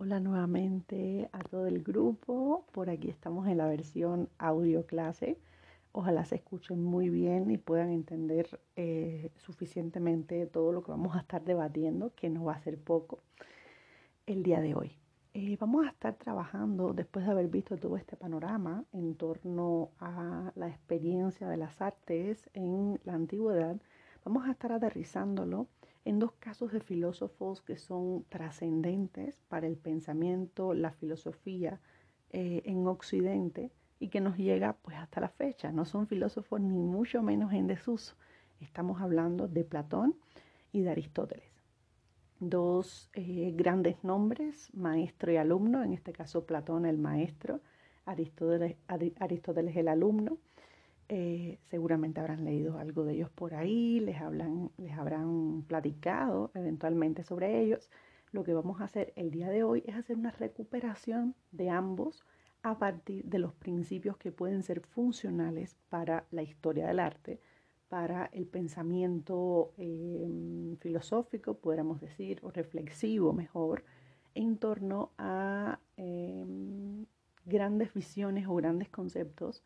Hola nuevamente a todo el grupo. Por aquí estamos en la versión audio clase. Ojalá se escuchen muy bien y puedan entender eh, suficientemente todo lo que vamos a estar debatiendo, que no va a ser poco, el día de hoy. Eh, vamos a estar trabajando, después de haber visto todo este panorama en torno a la experiencia de las artes en la antigüedad, vamos a estar aterrizándolo en dos casos de filósofos que son trascendentes para el pensamiento, la filosofía eh, en Occidente y que nos llega pues hasta la fecha. No son filósofos ni mucho menos en desuso. Estamos hablando de Platón y de Aristóteles. Dos eh, grandes nombres, maestro y alumno, en este caso Platón el maestro, Aristóteles, Aristóteles el alumno. Eh, seguramente habrán leído algo de ellos por ahí, les, hablan, les habrán platicado eventualmente sobre ellos. Lo que vamos a hacer el día de hoy es hacer una recuperación de ambos a partir de los principios que pueden ser funcionales para la historia del arte, para el pensamiento em, filosófico, podríamos decir, o reflexivo mejor, en torno a em, grandes visiones o grandes conceptos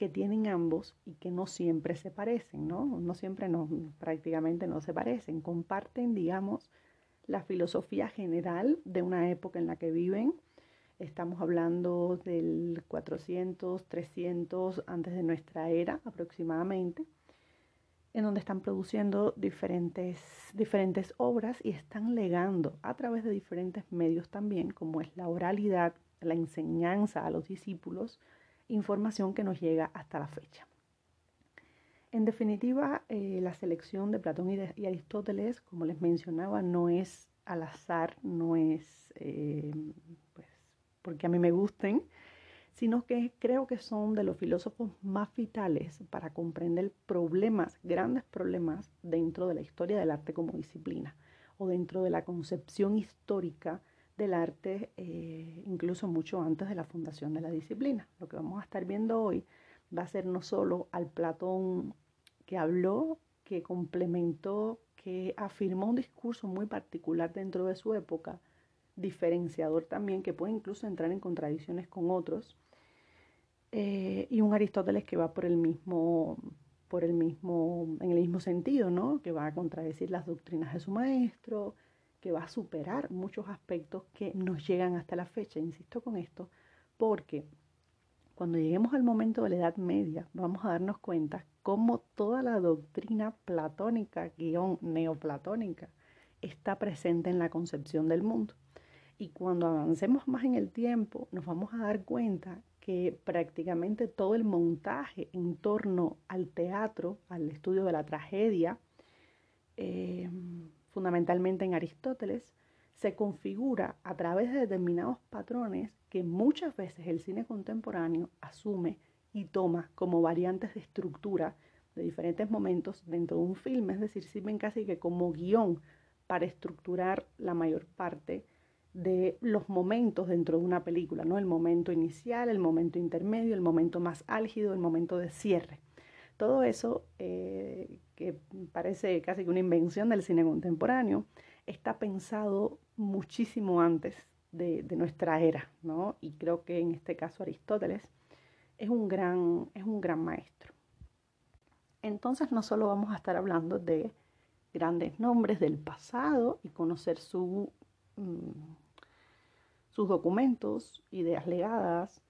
que tienen ambos y que no siempre se parecen, ¿no? No siempre, no, prácticamente no se parecen. Comparten, digamos, la filosofía general de una época en la que viven. Estamos hablando del 400, 300 antes de nuestra era aproximadamente, en donde están produciendo diferentes, diferentes obras y están legando a través de diferentes medios también, como es la oralidad, la enseñanza a los discípulos, información que nos llega hasta la fecha. En definitiva, eh, la selección de Platón y, Aristóteles, como les mencionaba, no es al azar, no es eh, pues, porque a mí me gusten, sino que creo que son de los filósofos más vitales para comprender problemas, grandes problemas dentro de la historia del arte como disciplina o dentro de la concepción histórica del arte, eh, incluso mucho antes de la fundación de la disciplina. Lo que vamos a estar viendo hoy va a ser no solo al Platón que habló, que complementó, que afirmó un discurso muy particular dentro de su época, diferenciador también, que puede incluso entrar en contradicciones con otros, eh, y un Aristóteles que va por el mismo por el mismo, en el mismo sentido, ¿no? Que va a contradecir las doctrinas de su maestro, que va a superar muchos aspectos que nos llegan hasta la fecha. Insisto con esto, porque cuando lleguemos al momento de la Edad Media, vamos a darnos cuenta cómo toda la doctrina platónica, guion neoplatónica, está presente en la concepción del mundo. Y cuando avancemos más en el tiempo, nos vamos a dar cuenta que prácticamente todo el montaje en torno al teatro, al estudio de la tragedia, eh, fundamentalmente en Aristóteles, se configura a través de determinados patrones que muchas veces el cine contemporáneo asume y toma como variantes de estructura de diferentes momentos dentro de un filme, es decir, sirven casi que como guion para estructurar la mayor parte de los momentos dentro de una película, ¿no? El momento inicial, el momento intermedio, el momento más álgido, el momento de cierre. Todo eso, eh, que parece casi que una invención del cine contemporáneo, está pensado muchísimo antes de, nuestra era, ¿no? Y creo que en este caso Aristóteles es un gran, es un gran maestro. Entonces no solo vamos a estar hablando de grandes nombres del pasado y conocer mm, sus documentos, ideas legadas,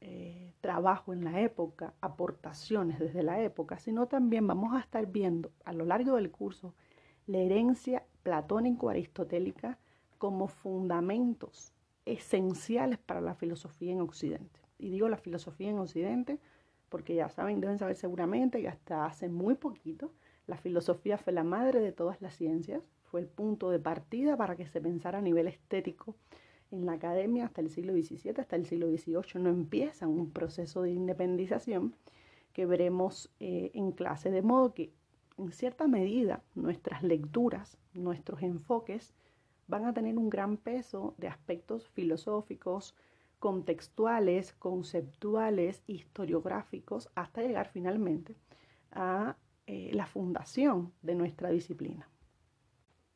eh, trabajo en la época, aportaciones desde la época, sino también vamos a estar viendo a lo largo del curso la herencia platónico-aristotélica como fundamentos esenciales para la filosofía en Occidente. Y digo la filosofía en Occidente porque ya saben, deben saber seguramente que hasta hace muy poquito la filosofía fue la madre de todas las ciencias, fue el punto de partida para que se pensara a nivel estético en la academia hasta el siglo XVII, hasta el siglo XVIII, no empieza un proceso de independización que veremos eh, en clase, de modo que en cierta medida nuestras lecturas, nuestros enfoques van a tener un gran peso de aspectos filosóficos, contextuales, conceptuales, historiográficos, hasta llegar finalmente a eh, la fundación de nuestra disciplina.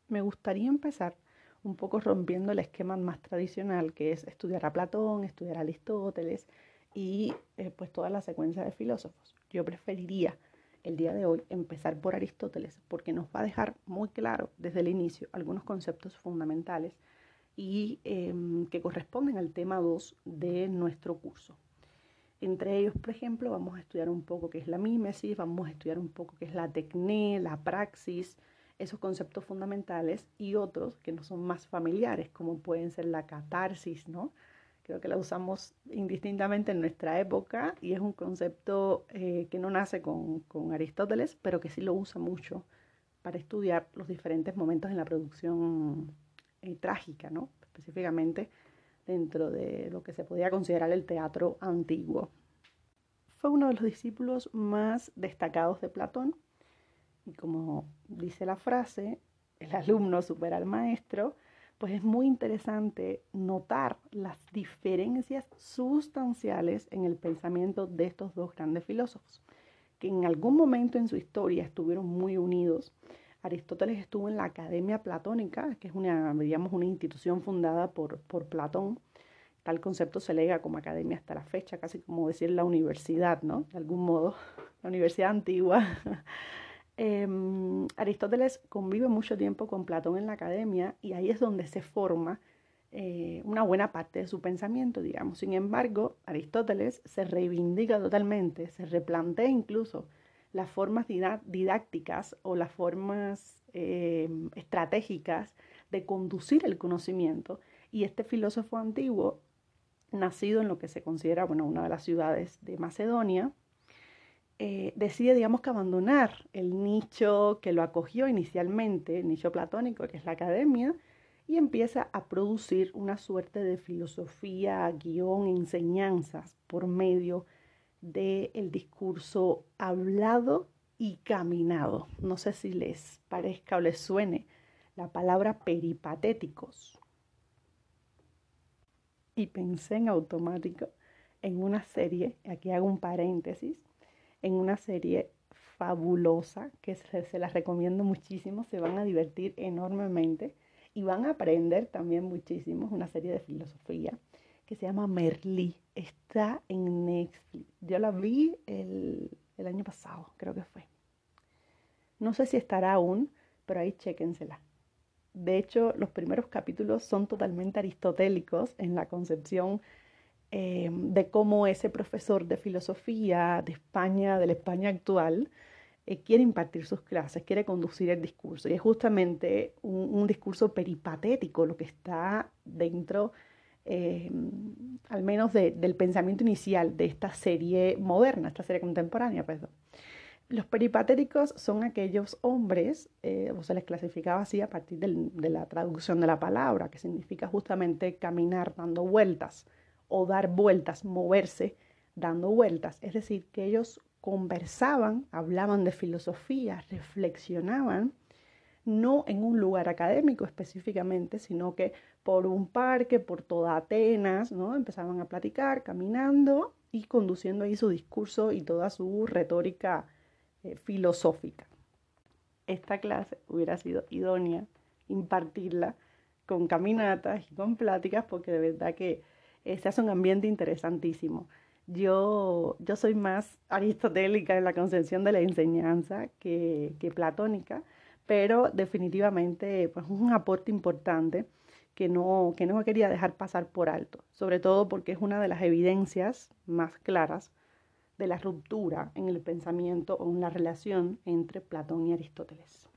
Me gustaría empezar un poco rompiendo el esquema más tradicional que es estudiar a Platón, estudiar a Aristóteles y eh, pues toda la secuencia de filósofos. Yo preferiría el día de hoy empezar por Aristóteles porque nos va a dejar muy claro desde el inicio algunos conceptos fundamentales y em, que corresponden al tema 2 de nuestro curso. Entre ellos, por ejemplo, vamos a estudiar un poco qué es la mímesis, vamos a estudiar un poco qué es la tecné, la praxis, esos conceptos fundamentales y otros que no son más familiares, como pueden ser la catarsis, ¿no? Creo que la usamos indistintamente en nuestra época y es un concepto eh, que no nace con, con, Aristóteles, pero que sí lo usa mucho para estudiar los diferentes momentos en la producción eh, trágica, ¿no? específicamente dentro de lo que se podía considerar el teatro antiguo. Fue uno de los discípulos más destacados de Platón y como dice la frase, el alumno supera al maestro, pues es muy interesante notar las diferencias sustanciales en el pensamiento de estos dos grandes filósofos, que en algún momento en su historia estuvieron muy unidos. Aristóteles estuvo en la Academia Platónica, que es una, digamos, una institución fundada por, por Platón. Tal concepto se lega como academia hasta la fecha, casi como decir la universidad, ¿no? De algún modo, la universidad antigua. Em, Aristóteles convive mucho tiempo con Platón en la academia y ahí es donde se forma eh, una buena parte de su pensamiento, digamos. Sin embargo, Aristóteles se reivindica totalmente, se replantea incluso las formas didácticas o las formas em, estratégicas de conducir el conocimiento. Y este filósofo antiguo, nacido en lo que se considera bueno, una de las ciudades de Macedonia, eh, decide, digamos, que abandonar el nicho que lo acogió inicialmente, el nicho platónico, que es la academia, y empieza a producir una suerte de filosofía, guion, enseñanzas por medio del discurso hablado y caminado. No sé si les parezca o les suene la palabra peripatéticos. Y pensé en automático en una serie, aquí hago un paréntesis, en una serie fabulosa que se, se, las recomiendo muchísimo, se van a divertir enormemente y van a aprender también muchísimo, una serie de filosofía que se llama Merlí, está en Netflix, yo la vi el, el año pasado, creo que fue. No sé si estará aún, pero ahí chéquensela. De hecho, los primeros capítulos son totalmente aristotélicos en la concepción eh, de cómo ese profesor de filosofía de España, de la España actual, eh, quiere impartir sus clases, quiere conducir el discurso. Y es justamente un, discurso peripatético lo que está dentro, eh, al menos del pensamiento inicial de esta serie moderna, esta serie contemporánea, perdón. Los peripatéticos son aquellos hombres, o se les clasificaba así a partir de la traducción de la palabra, que significa justamente caminar dando vueltas o dar vueltas, moverse dando vueltas. Es decir, que ellos conversaban, hablaban de filosofía, reflexionaban, no en un lugar académico específicamente, sino que por un parque, por toda Atenas, ¿no? Empezaban a platicar, caminando y conduciendo ahí su discurso y toda su retórica eh, filosófica. Esta clase hubiera sido idónea impartirla con caminatas y con pláticas porque de verdad que se hace un ambiente interesantísimo. Yo, yo soy más aristotélica en la concepción de la enseñanza que, que platónica, pero definitivamente pues, un aporte importante que no, que no quería dejar pasar por alto, sobre todo porque es una de las evidencias más claras de la ruptura en el pensamiento o en la relación entre Platón y Aristóteles.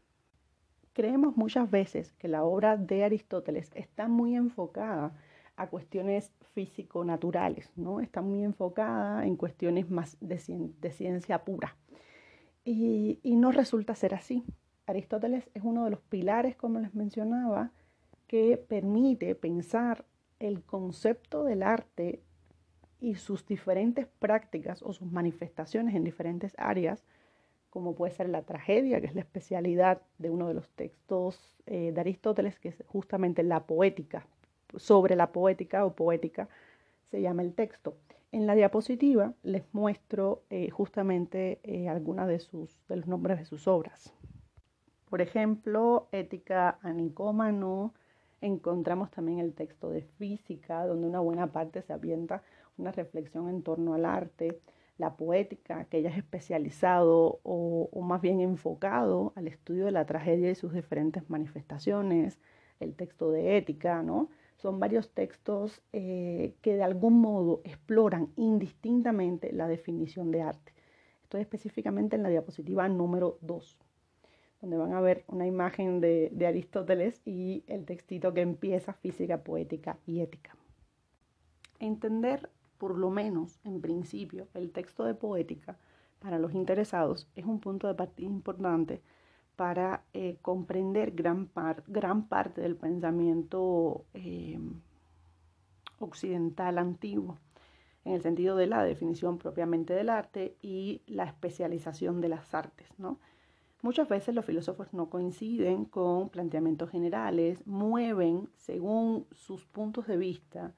Creemos muchas veces que la obra de Aristóteles está muy enfocada a cuestiones físico-naturales, ¿no? Está muy enfocada en cuestiones más de, ciencia pura. Y, no resulta ser así. Aristóteles es uno de los pilares, como les mencionaba, que permite pensar el concepto del arte y sus diferentes prácticas o sus manifestaciones en diferentes áreas, como puede ser la tragedia, que es la especialidad de uno de los textos eh, de Aristóteles, que es justamente la poética, sobre la poética o poética se llama el texto. En la diapositiva les muestro eh, justamente eh, algunas de, sus, de los nombres de sus obras. Por ejemplo, Ética a Nicómano, Encontramos también el texto de física, donde una buena parte se avienta una reflexión en torno al arte, la poética, que ella es especializado o, o, más bien enfocado al estudio de la tragedia y sus diferentes manifestaciones, el texto de ética, ¿no? Son varios textos eh, que de algún modo exploran indistintamente la definición de arte. Estoy específicamente en la diapositiva número 2, donde van a ver una imagen de, de Aristóteles y el textito que empieza física, poética y ética. Entender, por lo menos en principio, el texto de poética para los interesados es un punto de partida importante para eh, comprender gran, gran, parte del pensamiento eh, occidental antiguo, en el sentido de la definición propiamente del arte y la especialización de las artes. ¿no? Muchas veces los filósofos no coinciden con planteamientos generales, mueven según sus puntos de vista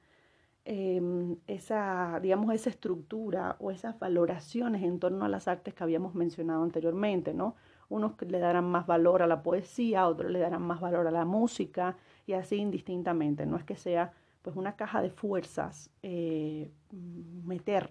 em, esa, digamos, esa estructura o esas valoraciones en torno a las artes que habíamos mencionado anteriormente, ¿no? Unos le darán más valor a la poesía, otros le darán más valor a la música y así indistintamente. No es que sea pues una caja de fuerzas eh, meter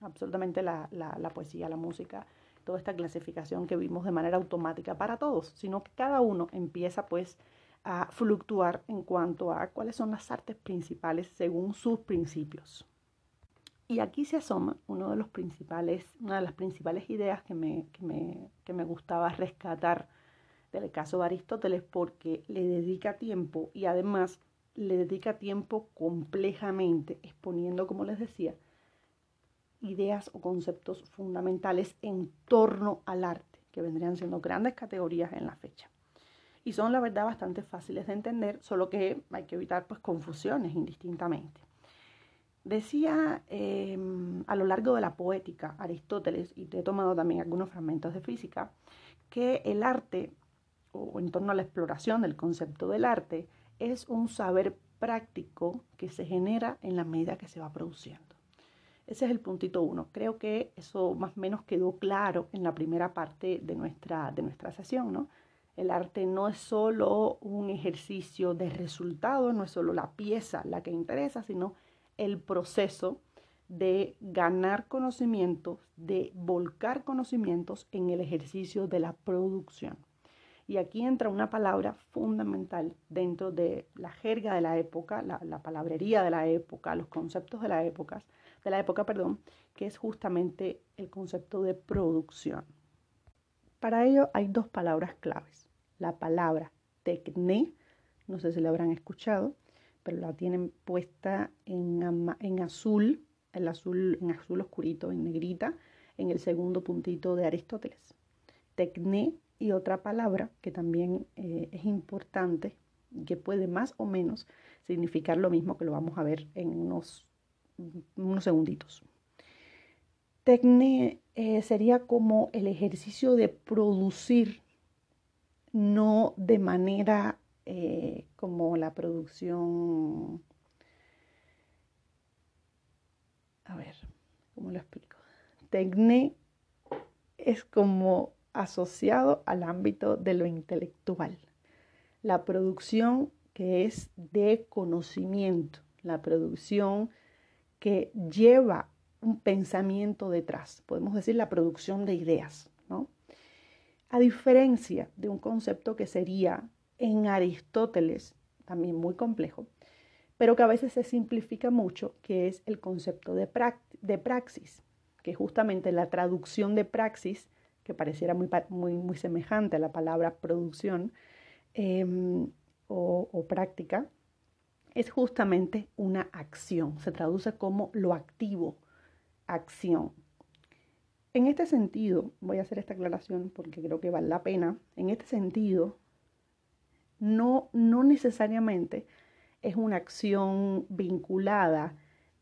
absolutamente la, la, poesía, la música, toda esta clasificación que vimos de manera automática para todos, sino que cada uno empieza pues a fluctuar en cuanto a cuáles son las artes principales según sus principios. Y aquí se asoma una de las principales ideas que me gustaba rescatar del caso de Aristóteles porque le dedica tiempo y además le dedica tiempo complejamente exponiendo, como les decía, ideas o conceptos fundamentales en torno al arte, que vendrían siendo grandes categorías en la fecha. Y son, la verdad, bastante fáciles de entender, solo que hay que evitar pues, confusiones indistintamente. Decía em, a lo largo de la poética Aristóteles, y te he tomado también algunos fragmentos de física, que el arte, o en torno a la exploración del concepto del arte, es un saber práctico que se genera en la medida que se va produciendo. Ese es el puntito uno. Creo que eso más o menos quedó claro en la primera parte de nuestra, de nuestra sesión, ¿no? El arte no es solo un ejercicio de resultado, no es solo la pieza la que interesa, sino el proceso de ganar conocimientos, de volcar conocimientos en el ejercicio de la producción. Y aquí entra una palabra fundamental dentro de la jerga de la época, la, palabrería de la época, los conceptos de la época, de la época, perdón, que es justamente el concepto de producción. Para ello hay dos palabras claves. La palabra tecné, no sé si la habrán escuchado, pero la tienen puesta en, en azul, en azul oscurito, en negrita, en el segundo puntito de Aristóteles. Tecné y otra palabra que también eh, es importante, que puede más o menos significar lo mismo que lo vamos a ver en unos, unos segunditos. Tecne eh, sería como el ejercicio de producir, no de manera eh, como la producción, a ver, ¿cómo lo explico? Tecne es como asociado al ámbito de lo intelectual. La producción que es de conocimiento, la producción que lleva un pensamiento detrás, podemos decir la producción de ideas, ¿no? A diferencia de un concepto que sería en Aristóteles, también muy complejo, pero que a veces se simplifica mucho, que es el concepto de, praxis, que justamente la traducción de praxis, que pareciera muy, muy, muy semejante a la palabra producción em, o práctica, es justamente una acción, se traduce como lo activo, acción. En este sentido, voy a hacer esta aclaración porque creo que vale la pena, en este sentido, no, no necesariamente es una acción vinculada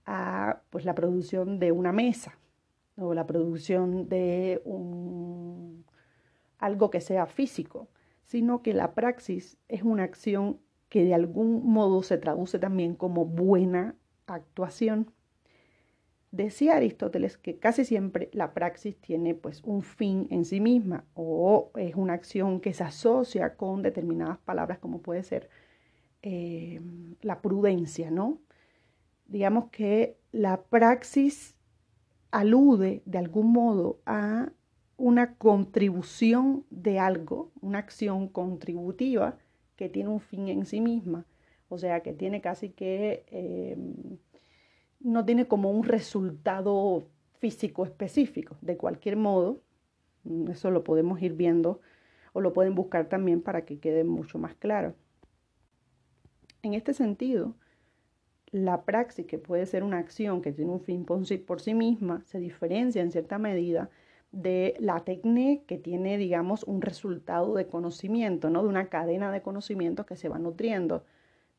a pues, la producción de una mesa o la producción de un, algo que sea físico, sino que la praxis es una acción que de algún modo se traduce también como buena actuación. Decía Aristóteles que casi siempre la praxis tiene pues un fin en sí misma o es una acción que se asocia con determinadas palabras como puede ser eh, la prudencia, ¿no? Digamos que la praxis alude de algún modo a una contribución de algo, una acción contributiva que tiene un fin en sí misma, o sea, que tiene casi que, em, no tiene como un resultado físico específico. De cualquier modo, mm, eso lo podemos ir viendo o lo pueden buscar también para que quede mucho más claro. En este sentido, la praxis, que puede ser una acción que tiene un fin por sí, misma, se diferencia en cierta medida de la técnica que tiene, digamos, un resultado de conocimiento, ¿no? De una cadena de conocimientos que se va nutriendo.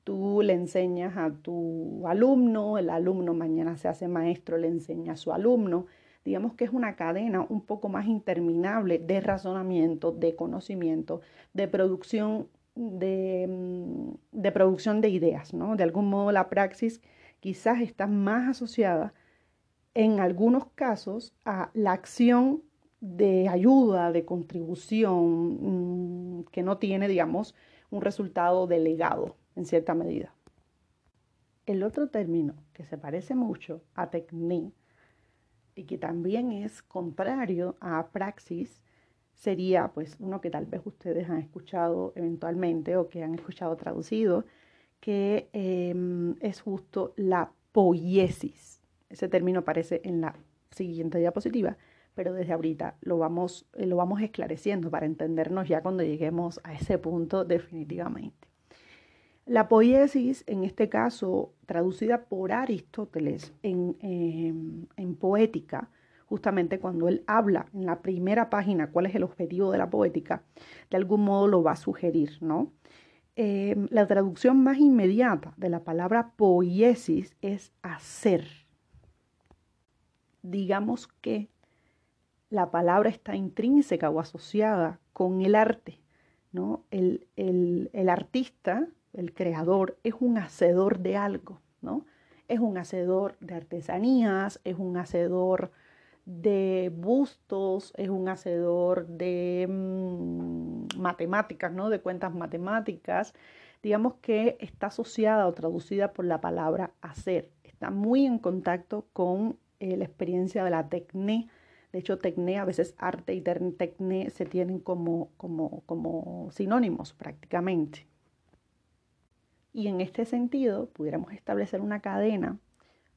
Tú le enseñas a tu alumno, el alumno mañana se hace maestro, le enseña a su alumno. Digamos que es una cadena un poco más interminable de razonamiento, de conocimiento, de producción de, mm, de, producción de ideas, ¿no? De algún modo la praxis quizás está más asociada en algunos casos a la acción de ayuda, de contribución, mm, que no tiene, digamos, un resultado delegado en cierta medida. El otro término que se parece mucho a technique y que también es contrario a praxis sería pues uno que tal vez ustedes han escuchado eventualmente o que han escuchado traducido, que em, es justo la poiesis. Ese término aparece en la siguiente diapositiva, pero desde ahorita lo vamos, eh, lo vamos esclareciendo para entendernos ya cuando lleguemos a ese punto definitivamente. La poiesis, en este caso, traducida por Aristóteles en, em, en poética, justamente cuando él habla en la primera página cuál es el objetivo de la poética, de algún modo lo va a sugerir, ¿no? Em, la traducción más inmediata de la palabra poiesis es hacer. Digamos que la palabra está intrínseca o asociada con el arte, ¿no? El, el artista, el creador, es un hacedor de algo, ¿no? Es un hacedor de artesanías, es un hacedor de bustos, es un hacedor de mm, matemáticas, ¿no? De cuentas matemáticas. Digamos que está asociada o traducida por la palabra hacer. Está muy en contacto con eh, la experiencia de la tecné. De hecho, tecné, a veces arte y tecné se tienen como, como, como sinónimos prácticamente. Y en este sentido, pudiéramos establecer una cadena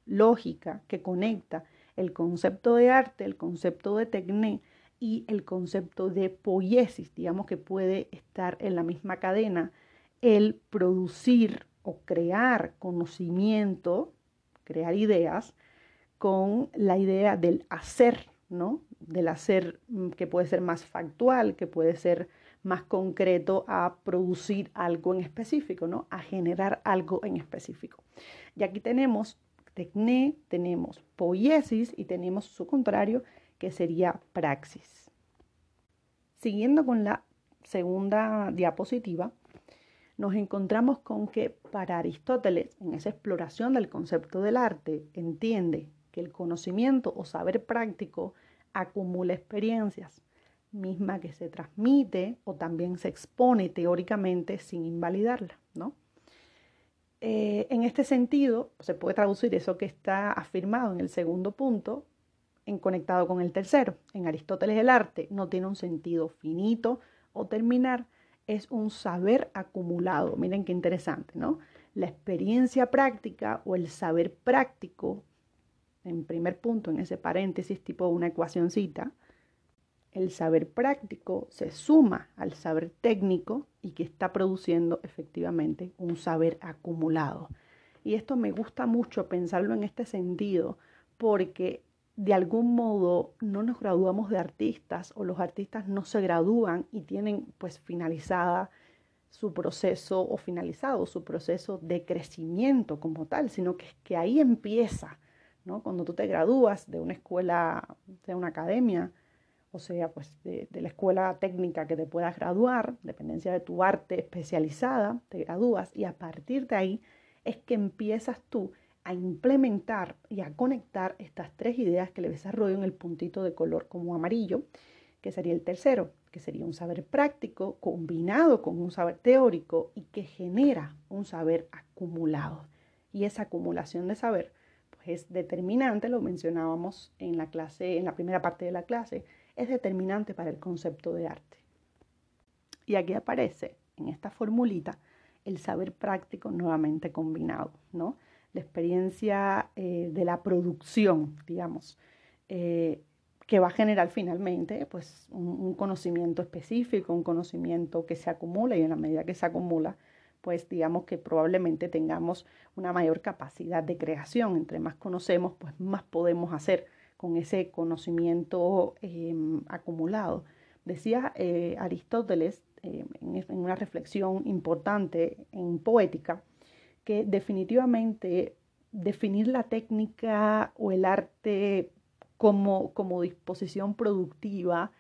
lógica que conecta el concepto de arte, el concepto de tecné y el concepto de poiesis, digamos que puede estar en la misma cadena, el producir o crear conocimiento, crear ideas, con la idea del hacer, ¿no? Del hacer mm, que puede ser más factual, que puede ser más concreto a producir algo en específico, ¿no? A generar algo en específico. Y aquí tenemos tecné, tenemos poiesis y tenemos su contrario, que sería praxis. Siguiendo con la segunda diapositiva, nos encontramos con que para Aristóteles, en esa exploración del concepto del arte, entiende que el conocimiento o saber práctico acumula experiencias, misma que se transmite o también se expone teóricamente sin invalidarla, ¿no? Eh, en este sentido, se puede traducir eso que está afirmado en el segundo punto en conectado con el tercero. En Aristóteles el arte no tiene un sentido finito o terminar, es un saber acumulado. Miren qué interesante, ¿no? La experiencia práctica o el saber práctico, en primer punto, en ese paréntesis tipo una ecuacióncita, el saber práctico se suma al saber técnico y que está produciendo efectivamente un saber acumulado. Y esto me gusta mucho pensarlo en este sentido porque de algún modo no nos graduamos de artistas o los artistas no se gradúan y tienen pues finalizada su proceso o finalizado su proceso de crecimiento como tal, sino que es que ahí empieza, ¿no? Cuando tú te gradúas de una escuela, de una academia, o sea, pues de, la escuela técnica que te puedas graduar, dependencia de tu arte especializada, te gradúas y a partir de ahí es que empiezas tú a implementar y a conectar estas tres ideas que le desarrollo en el puntito de color como amarillo, que sería el tercero, que sería un saber práctico combinado con un saber teórico y que genera un saber acumulado. Y esa acumulación de saber pues, es determinante, lo mencionábamos en la clase, en la primera parte de la clase, es determinante para el concepto de arte. Y aquí aparece en esta formulita el saber práctico nuevamente combinado, ¿no? La experiencia eh, de la producción, digamos, eh, que va a generar finalmente pues, un, conocimiento específico, un conocimiento que se acumula y en la medida que se acumula, pues digamos que probablemente tengamos una mayor capacidad de creación. Entre más conocemos, pues más podemos hacer con ese conocimiento em, acumulado. Decía eh, Aristóteles em, en, una reflexión importante en poética que definitivamente definir la técnica o el arte como, como disposición productiva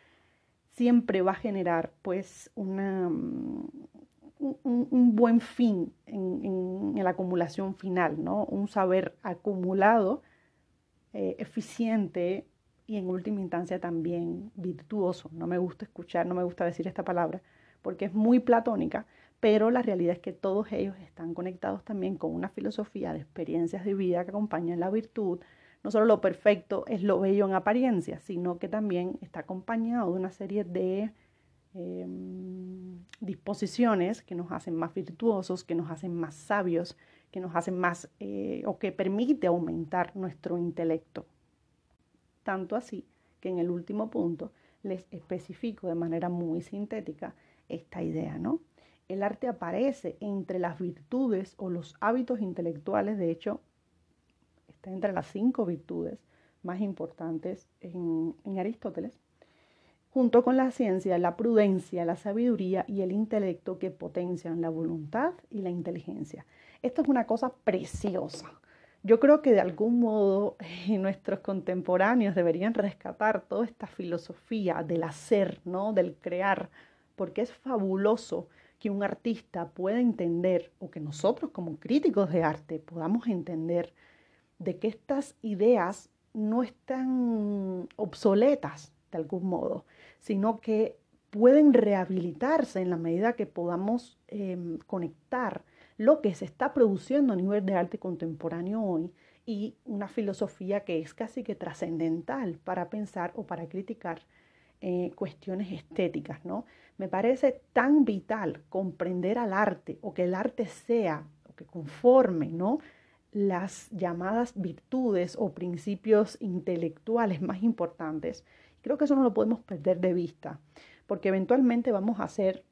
siempre va a generar pues una, mm, un, buen fin en, la acumulación final, ¿no? Un saber acumulado, eh, eficiente y en última instancia también virtuoso. No me gusta escuchar, no me gusta decir esta palabra porque es muy platónica, pero la realidad es que todos ellos están conectados también con una filosofía de experiencias de vida que acompañan la virtud, no solo lo perfecto es lo bello en apariencia, sino que también está acompañado de una serie de em, disposiciones que nos hacen más virtuosos, que nos hacen más sabios, que nos hacen más eh, o que permite aumentar nuestro intelecto. Tanto así que en el último punto les especifico de manera muy sintética esta idea, ¿no? El arte aparece entre las virtudes o los hábitos intelectuales, de hecho, está entre las cinco virtudes más importantes en, Aristóteles, junto con la ciencia, la prudencia, la sabiduría y el intelecto que potencian la voluntad y la inteligencia. Esto es una cosa preciosa. Yo creo que de algún modo nuestros contemporáneos deberían rescatar toda esta filosofía del hacer, ¿no? del crear, porque es fabuloso que un artista pueda entender, o que nosotros como críticos de arte podamos entender de que estas ideas no están obsoletas de algún modo, sino que pueden rehabilitarse en la medida que podamos em, conectar lo que se está produciendo a nivel de arte contemporáneo hoy y una filosofía que es casi que trascendental para pensar o para criticar eh, cuestiones estéticas, ¿no? Me parece tan vital comprender al arte o que el arte sea o que conforme, ¿no? las llamadas virtudes o principios intelectuales más importantes. Creo que eso no lo podemos perder de vista, porque eventualmente vamos a ser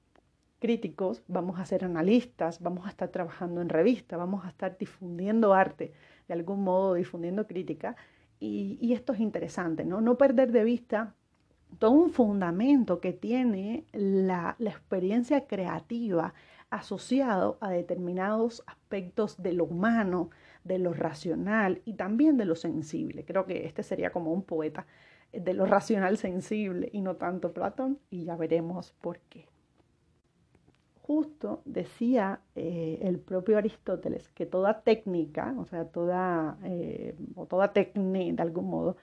críticos, vamos a ser analistas, vamos a estar trabajando en revista, vamos a estar difundiendo arte, de algún modo difundiendo crítica, y, esto es interesante, ¿no? No perder de vista todo un fundamento que tiene la, la experiencia creativa asociado a determinados aspectos de lo humano, de lo racional y también de lo sensible. Creo que este sería como un poeta de lo racional sensible y no tanto Platón y ya veremos por qué. Justo decía eh, el propio Aristóteles que toda técnica, o sea, toda, eh, o toda técnica de algún modo,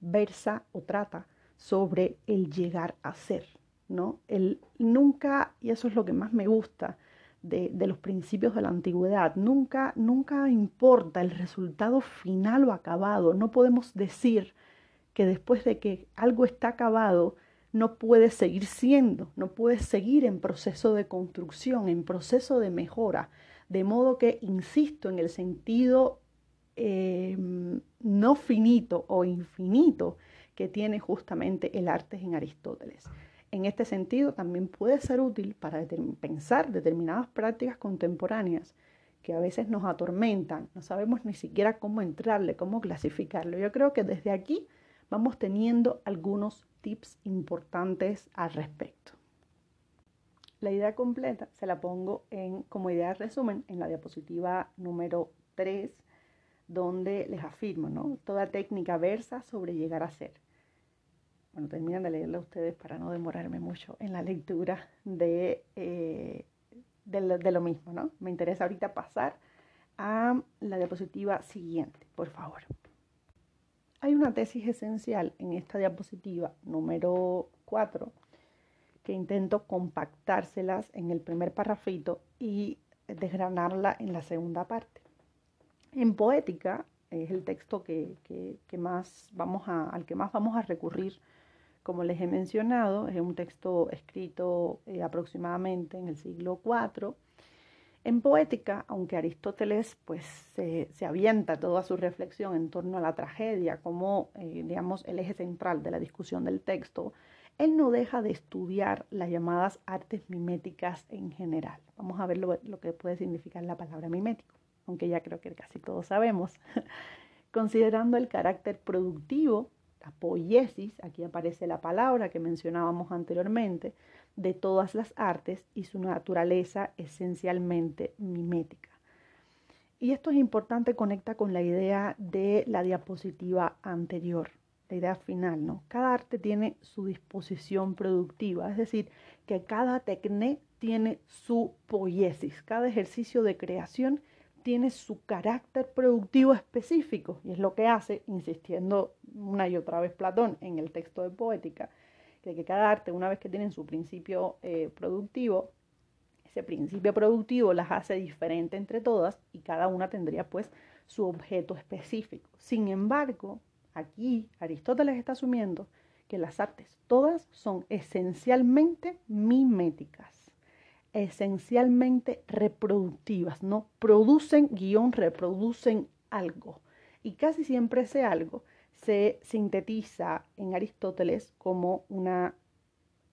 versa o trata sobre el llegar a ser, ¿no? El nunca, y eso es lo que más me gusta, de, los principios de la antigüedad. Nunca, nunca importa el resultado final o acabado. No podemos decir que después de que algo está acabado, no puede seguir siendo, no puede seguir en proceso de construcción, en proceso de mejora. De modo que, insisto, en el sentido em, no finito o infinito que tiene justamente el arte en Aristóteles. En este sentido, también puede ser útil para pensar determinadas prácticas contemporáneas que a veces nos atormentan, no sabemos ni siquiera cómo entrarle, cómo clasificarlo. Yo creo que desde aquí vamos teniendo algunos tips importantes al respecto. La idea completa se la pongo en, como idea de resumen en la diapositiva número 3, donde les afirmo, ¿no? Toda técnica versa sobre llegar a ser bueno, terminan de leerla ustedes para no demorarme mucho en la lectura de, eh, de, lo, mismo, ¿no? Me interesa ahorita pasar a la diapositiva siguiente, por favor. Hay una tesis esencial en esta diapositiva número 4 que intento compactárselas en el primer parrafito y desgranarla en la segunda parte. En poética es el texto que, más vamos a, al que más vamos a recurrir, como les he mencionado, es un texto escrito eh, aproximadamente en el siglo IV. En poética, aunque Aristóteles pues, se, avienta toda su reflexión en torno a la tragedia como, eh, digamos, el eje central de la discusión del texto, él no deja de estudiar las llamadas artes miméticas en general. Vamos a ver lo, que puede significar la palabra mimético, aunque ya creo que casi todos sabemos. Considerando el carácter productivo, la poiesis, aquí aparece la palabra que mencionábamos anteriormente, de todas las artes y su naturaleza esencialmente mimética. Y esto es importante, conecta con la idea de la diapositiva anterior la idea final, ¿no? Cada arte tiene su disposición productiva, es decir, que cada tecné tiene su poiesis, cada ejercicio de creación tiene su carácter productivo específico, y es lo que hace, insistiendo una y otra vez Platón en el texto de poética, de que cada arte, una vez que tiene su principio eh, productivo, ese principio productivo las hace diferentes entre todas y cada una tendría pues su objeto específico. Sin embargo, Aquí Aristóteles está asumiendo que las artes todas son esencialmente miméticas, esencialmente reproductivas, ¿no? Producen guion, reproducen algo. Y casi siempre ese algo se sintetiza en Aristóteles como una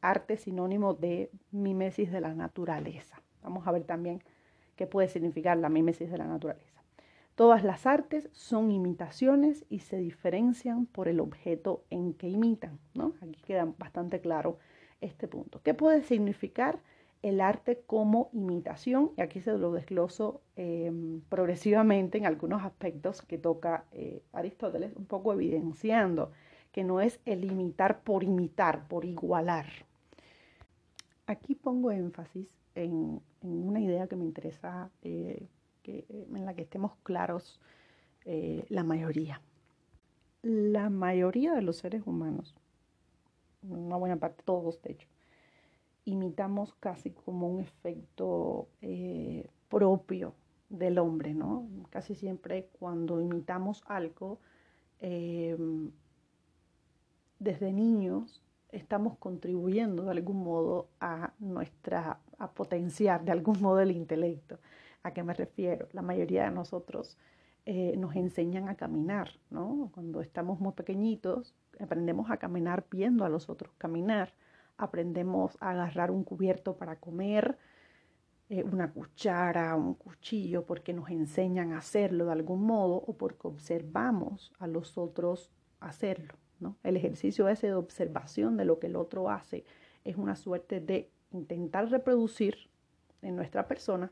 arte sinónimo de mimesis de la naturaleza. Vamos a ver también qué puede significar la mimesis de la naturaleza. Todas las artes son imitaciones y se diferencian por el objeto en que imitan. ¿no? Aquí queda bastante claro este punto. ¿Qué puede significar el arte como imitación? Y aquí se lo desgloso em, progresivamente en algunos aspectos que toca eh, Aristóteles, un poco evidenciando que no es el imitar por imitar, por igualar. Aquí pongo énfasis en, una idea que me interesa eh, eh, en la que estemos claros eh, la mayoría. La mayoría de los seres humanos, una buena parte, todos de hecho, imitamos casi como un efecto eh, propio del hombre, ¿no? Casi siempre cuando imitamos algo, em, desde niños estamos contribuyendo de algún modo a nuestra, a potenciar de algún modo el intelecto. ¿A qué me refiero? La mayoría de nosotros eh, nos enseñan a caminar, ¿no? Cuando estamos muy pequeñitos, aprendemos a caminar viendo a los otros caminar, aprendemos a agarrar un cubierto para comer, eh, una cuchara, un cuchillo, porque nos enseñan a hacerlo de algún modo o porque observamos a los otros hacerlo, ¿no? El ejercicio ese de observación de lo que el otro hace es una suerte de intentar reproducir en nuestra persona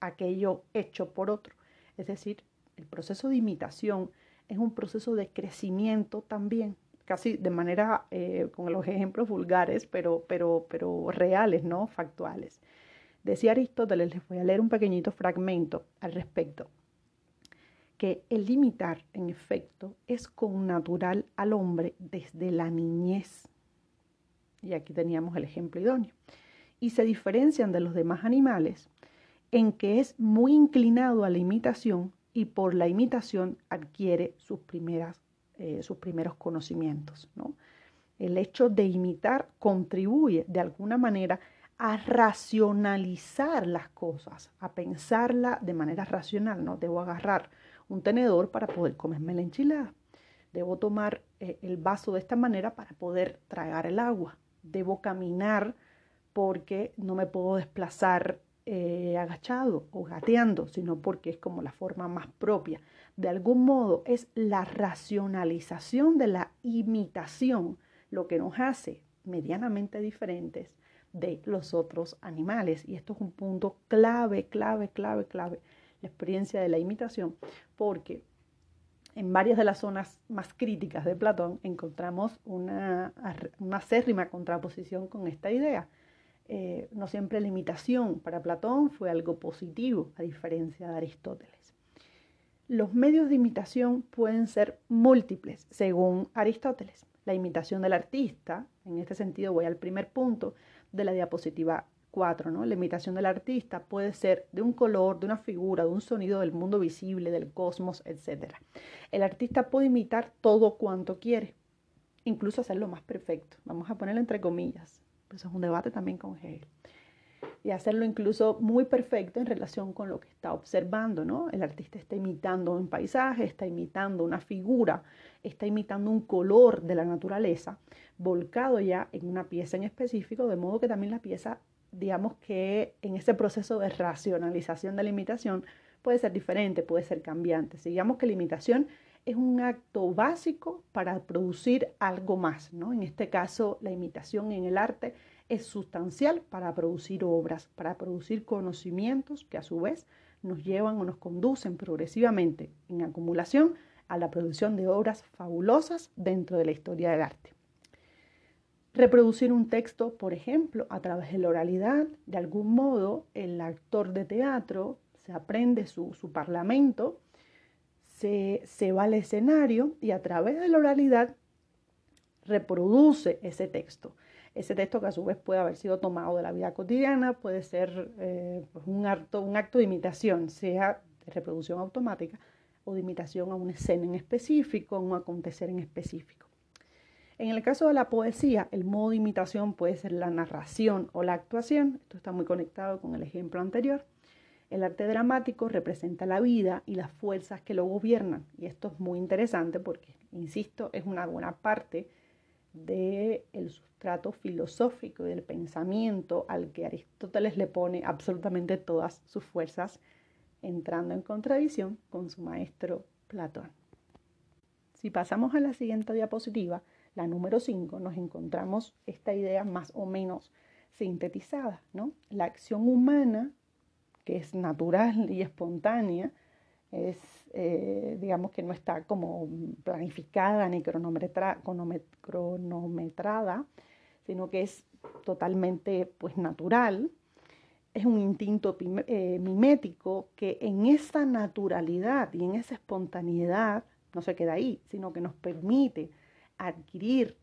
aquello hecho por otro. Es decir, el proceso de imitación es un proceso de crecimiento también, casi de manera, eh, con los ejemplos vulgares, pero, pero, pero reales, ¿no? Factuales. Decía Aristóteles, les voy a leer un pequeñito fragmento al respecto, que el imitar, en efecto, es connatural al hombre desde la niñez. Y aquí teníamos el ejemplo idóneo. Y se diferencian de los demás animales en que es muy inclinado a la imitación y por la imitación adquiere sus, primeras, eh, sus primeros conocimientos. ¿no? El hecho de imitar contribuye de alguna manera a racionalizar las cosas, a pensarla de manera racional. No debo agarrar un tenedor para poder comerme la enchilada. Debo tomar eh, el vaso de esta manera para poder tragar el agua. Debo caminar porque no me puedo desplazar eh, agachado o gateando, sino porque es como la forma más propia. De algún modo es la racionalización de la imitación lo que nos hace medianamente diferentes de los otros animales. Y esto es un punto clave, clave, clave, clave, la experiencia de la imitación, porque en varias de las zonas más críticas de Platón encontramos una, una acérrima contraposición con esta idea. Eh, no siempre la imitación para Platón fue algo positivo, a diferencia de Aristóteles. Los medios de imitación pueden ser múltiples, según Aristóteles. La imitación del artista, en este sentido voy al primer punto, de la diapositiva 4, ¿no? La imitación del artista puede ser de un color, de una figura, de un sonido del mundo visible, del cosmos, etc. El artista puede imitar todo cuanto quiere, incluso hacerlo más perfecto. Vamos a ponerlo entre comillas. Pues es un debate también con Hegel y hacerlo incluso muy perfecto en relación con lo que está observando, ¿no? El artista está imitando un paisaje, está imitando una figura, está imitando un color de la naturaleza, volcado ya en una pieza en específico, de modo que también la pieza, digamos que en ese proceso de racionalización de la imitación puede ser diferente, puede ser cambiante. Si digamos que la imitación es un acto básico para producir algo más, ¿no? En este caso, la imitación en el arte es sustancial para producir obras, para producir conocimientos que a su vez nos llevan o nos conducen progresivamente en acumulación a la producción de obras fabulosas dentro de la historia del arte. Reproducir un texto, por ejemplo, a través de la oralidad, de algún modo el actor de teatro se aprende su, parlamento, se, se va al escenario y a través de la oralidad reproduce ese texto ese texto que a su vez puede haber sido tomado de la vida cotidiana, puede ser eh, pues un, acto, un acto de imitación, sea de reproducción automática o de imitación a una escena en específico, a un acontecer en específico. En el caso de la poesía, el modo de imitación puede ser la narración o la actuación. Esto está muy conectado con el ejemplo anterior. El arte dramático representa la vida y las fuerzas que lo gobiernan. Y esto es muy interesante porque, insisto, es una buena parte del sustrato filosófico y del pensamiento al que Aristóteles le pone absolutamente todas sus fuerzas, entrando en contradicción con su maestro Platón. Si pasamos a la siguiente diapositiva, la número 5, nos encontramos esta idea más o menos sintetizada, ¿no? La acción humana, que es natural y espontánea, es, eh, digamos que no está como planificada ni cronometrada, sino que es totalmente pues natural. Es un instinto eh, mimético que en esa naturalidad y en esa espontaneidad no se queda ahí, sino que nos permite adquirir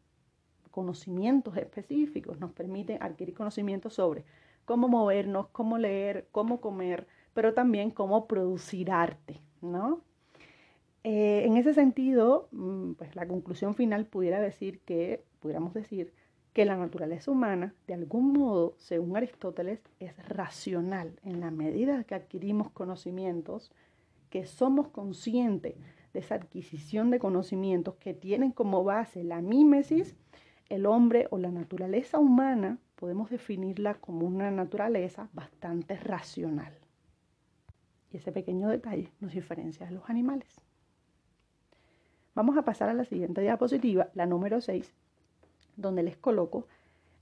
conocimientos específicos, nos permite adquirir conocimientos sobre cómo movernos, cómo leer, cómo comer, pero también cómo producir arte, ¿no? Eh, en ese sentido, mm, pues la conclusión final pudiera decir que, pudiéramos decir, que la naturaleza humana, de algún modo, según Aristóteles, es racional en la medida que adquirimos conocimientos, que somos conscientes de esa adquisición de conocimientos que tienen como base la mímesis, el hombre o la naturaleza humana, podemos definirla como una naturaleza bastante racional. Y ese pequeño detalle nos diferencia de los animales. Vamos a pasar a la siguiente diapositiva, la número 6, donde les coloco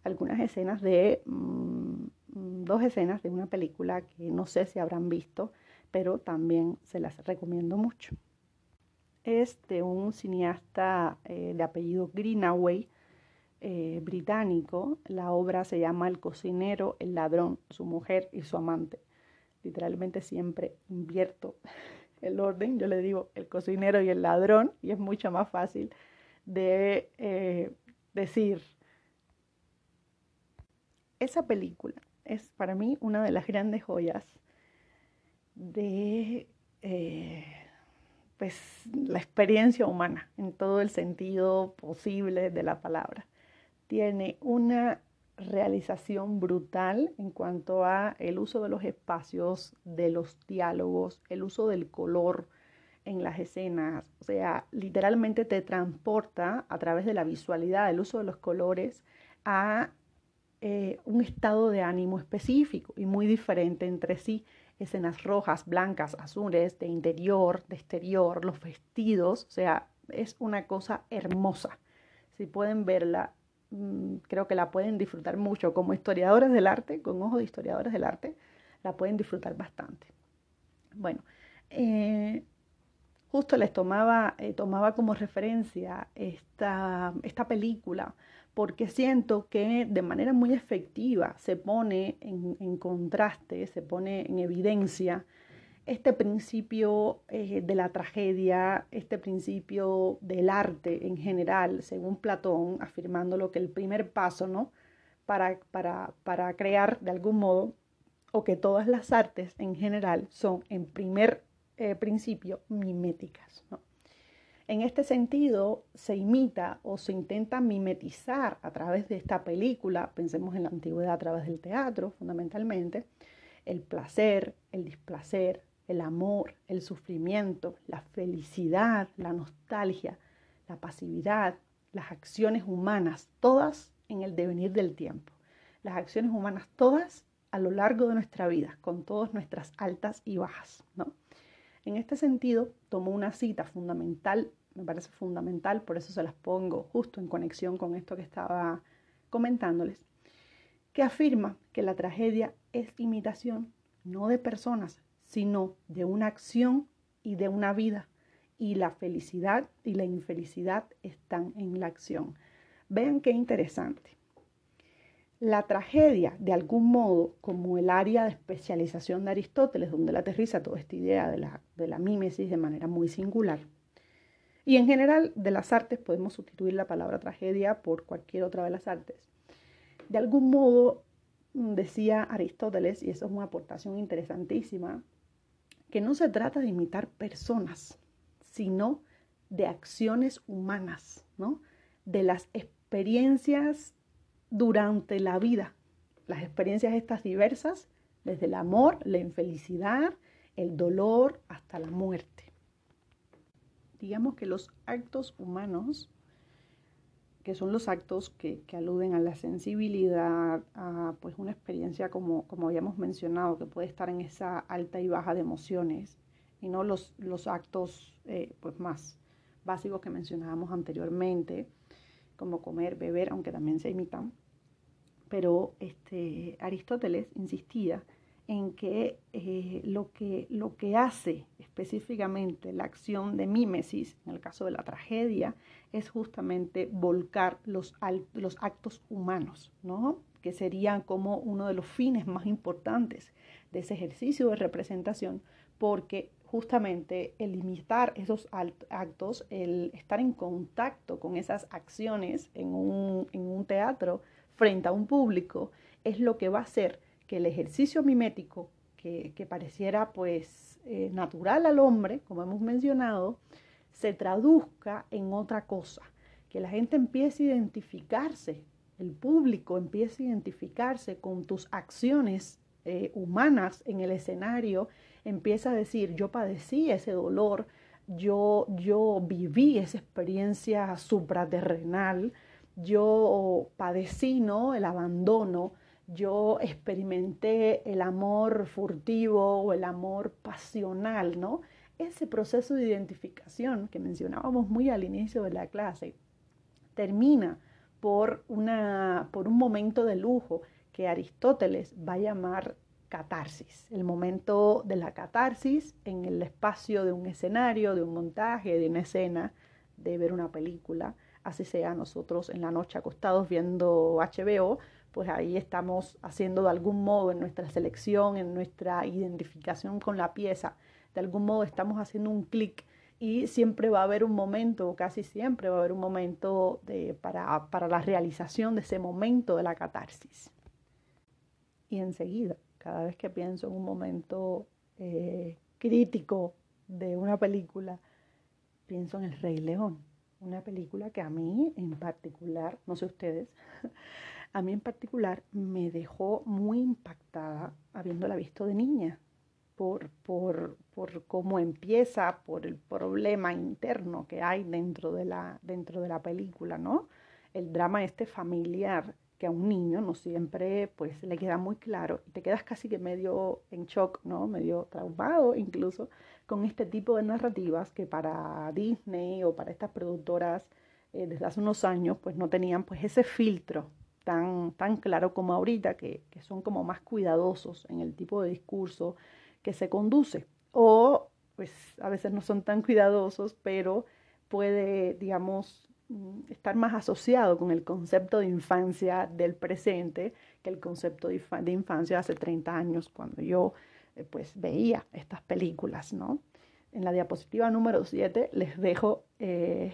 algunas escenas de, mm, dos escenas de una película que no sé si habrán visto, pero también se las recomiendo mucho. Es de un cineasta eh, de apellido Greenaway, eh, británico. La obra se llama El cocinero, el ladrón, su mujer y su amante literalmente siempre invierto el orden, yo le digo el cocinero y el ladrón, y es mucho más fácil de eh, decir. Esa película es para mí una de las grandes joyas de eh, pues, la experiencia humana en todo el sentido posible de la palabra. Tiene una realización brutal en cuanto a el uso de los espacios, de los diálogos, el uso del color en las escenas, o sea, literalmente te transporta a través de la visualidad, el uso de los colores a eh, un estado de ánimo específico y muy diferente entre sí. Escenas rojas, blancas, azules, de interior, de exterior, los vestidos, o sea, es una cosa hermosa. Si pueden verla, creo que la pueden disfrutar mucho como historiadores del arte, con ojos de historiadores del arte, la pueden disfrutar bastante. Bueno, eh, justo les tomaba, eh, tomaba como referencia esta, esta película porque siento que de manera muy efectiva se pone en, en contraste, se pone en evidencia este principio eh, de la tragedia, este principio del arte en general, según Platón, afirmándolo que el primer paso, ¿no? para, para, para crear de algún modo, o que todas las artes en general son en primer eh, principio miméticas. En este sentido, se imita o se intenta mimetizar a través de esta película, pensemos en la antigüedad a través del teatro fundamentalmente, el placer, el displacer, el amor, el sufrimiento, la felicidad, la nostalgia, la pasividad, las acciones humanas, todas en el devenir del tiempo. Las acciones humanas todas a lo largo de nuestra vida, con todas nuestras altas y bajas. ¿no? En este sentido, tomo una cita fundamental, me parece fundamental, por eso se las pongo justo en conexión con esto que estaba comentándoles, que afirma que la tragedia es imitación no de personas, sino de una acción y de una vida. Y la felicidad y la infelicidad están en la acción. Vean qué interesante. La tragedia, de algún modo, como el área de especialización de Aristóteles, donde la aterriza toda esta idea de la, de la mímesis de manera muy singular, y en general de las artes podemos sustituir la palabra tragedia por cualquier otra de las artes. De algún modo, mm, decía Aristóteles, y eso es una aportación interesantísima, que no se trata de imitar personas, sino de acciones humanas, ¿no? de las experiencias durante la vida. Las experiencias estas diversas, desde el amor, la infelicidad, el dolor, hasta la muerte. Digamos que los actos humanos, que son los actos que, aluden a la sensibilidad, a pues una experiencia como, como habíamos mencionado, que puede estar en esa alta y baja de emociones, y no los, los actos eh, pues más básicos que mencionábamos anteriormente, como comer, beber, aunque también se imitan, pero este, Aristóteles insistía en que, eh, lo que lo que hace específicamente la acción de mímesis, en el caso de la tragedia, es justamente volcar los, los actos humanos, ¿no? que serían como uno de los fines más importantes de ese ejercicio de representación, porque justamente el imitar esos actos, el estar en contacto con esas acciones en un, en un teatro, frente a un público es lo que va a hacer que el ejercicio mimético, que, pareciera pues eh, natural al hombre, como hemos mencionado, se traduzca en otra cosa, que la gente empiece a identificarse, el público empiece a identificarse con tus acciones eh, humanas en el escenario, empieza a decir, yo padecí ese dolor, yo, yo viví esa experiencia supraterrenal, yo padecí ¿no? el abandono, yo experimenté el amor furtivo o el amor pasional, ¿no? Ese proceso de identificación que mencionábamos muy al inicio de la clase termina por, una, por un momento de lujo que Aristóteles va a llamar catarsis, el momento de la catarsis en el espacio de un escenario, de un montaje, de una escena, de ver una película, así sea nosotros en la noche acostados viendo HBO, pues ahí estamos haciendo de algún modo en nuestra selección, en nuestra identificación con la pieza, de algún modo estamos haciendo un clic y siempre va a haber un momento, casi siempre va a haber un momento para, para la realización de ese momento de la catarsis. Y enseguida, cada vez que pienso en un momento eh, crítico de una película, pienso en El Rey León una película que a mí en particular, no sé ustedes, a mí en particular me dejó muy impactada habiéndola visto de niña, por, por, por cómo empieza, por el problema interno que hay dentro de la, dentro de la película, ¿no? El drama este familiar que a un niño no siempre pues le queda muy claro y te quedas casi que medio en shock, ¿no? Medio traumado incluso con este tipo de narrativas que para Disney o para estas productoras eh, desde hace unos años pues no tenían pues ese filtro tan, tan claro como ahorita, que, que son como más cuidadosos en el tipo de discurso que se conduce. O pues a veces no son tan cuidadosos, pero puede, digamos, mm, estar más asociado con el concepto de infancia del presente que el concepto de, infancia de hace 30 años, cuando yo eh, pues veía estas películas, ¿no? En la diapositiva número 7 les dejo eh,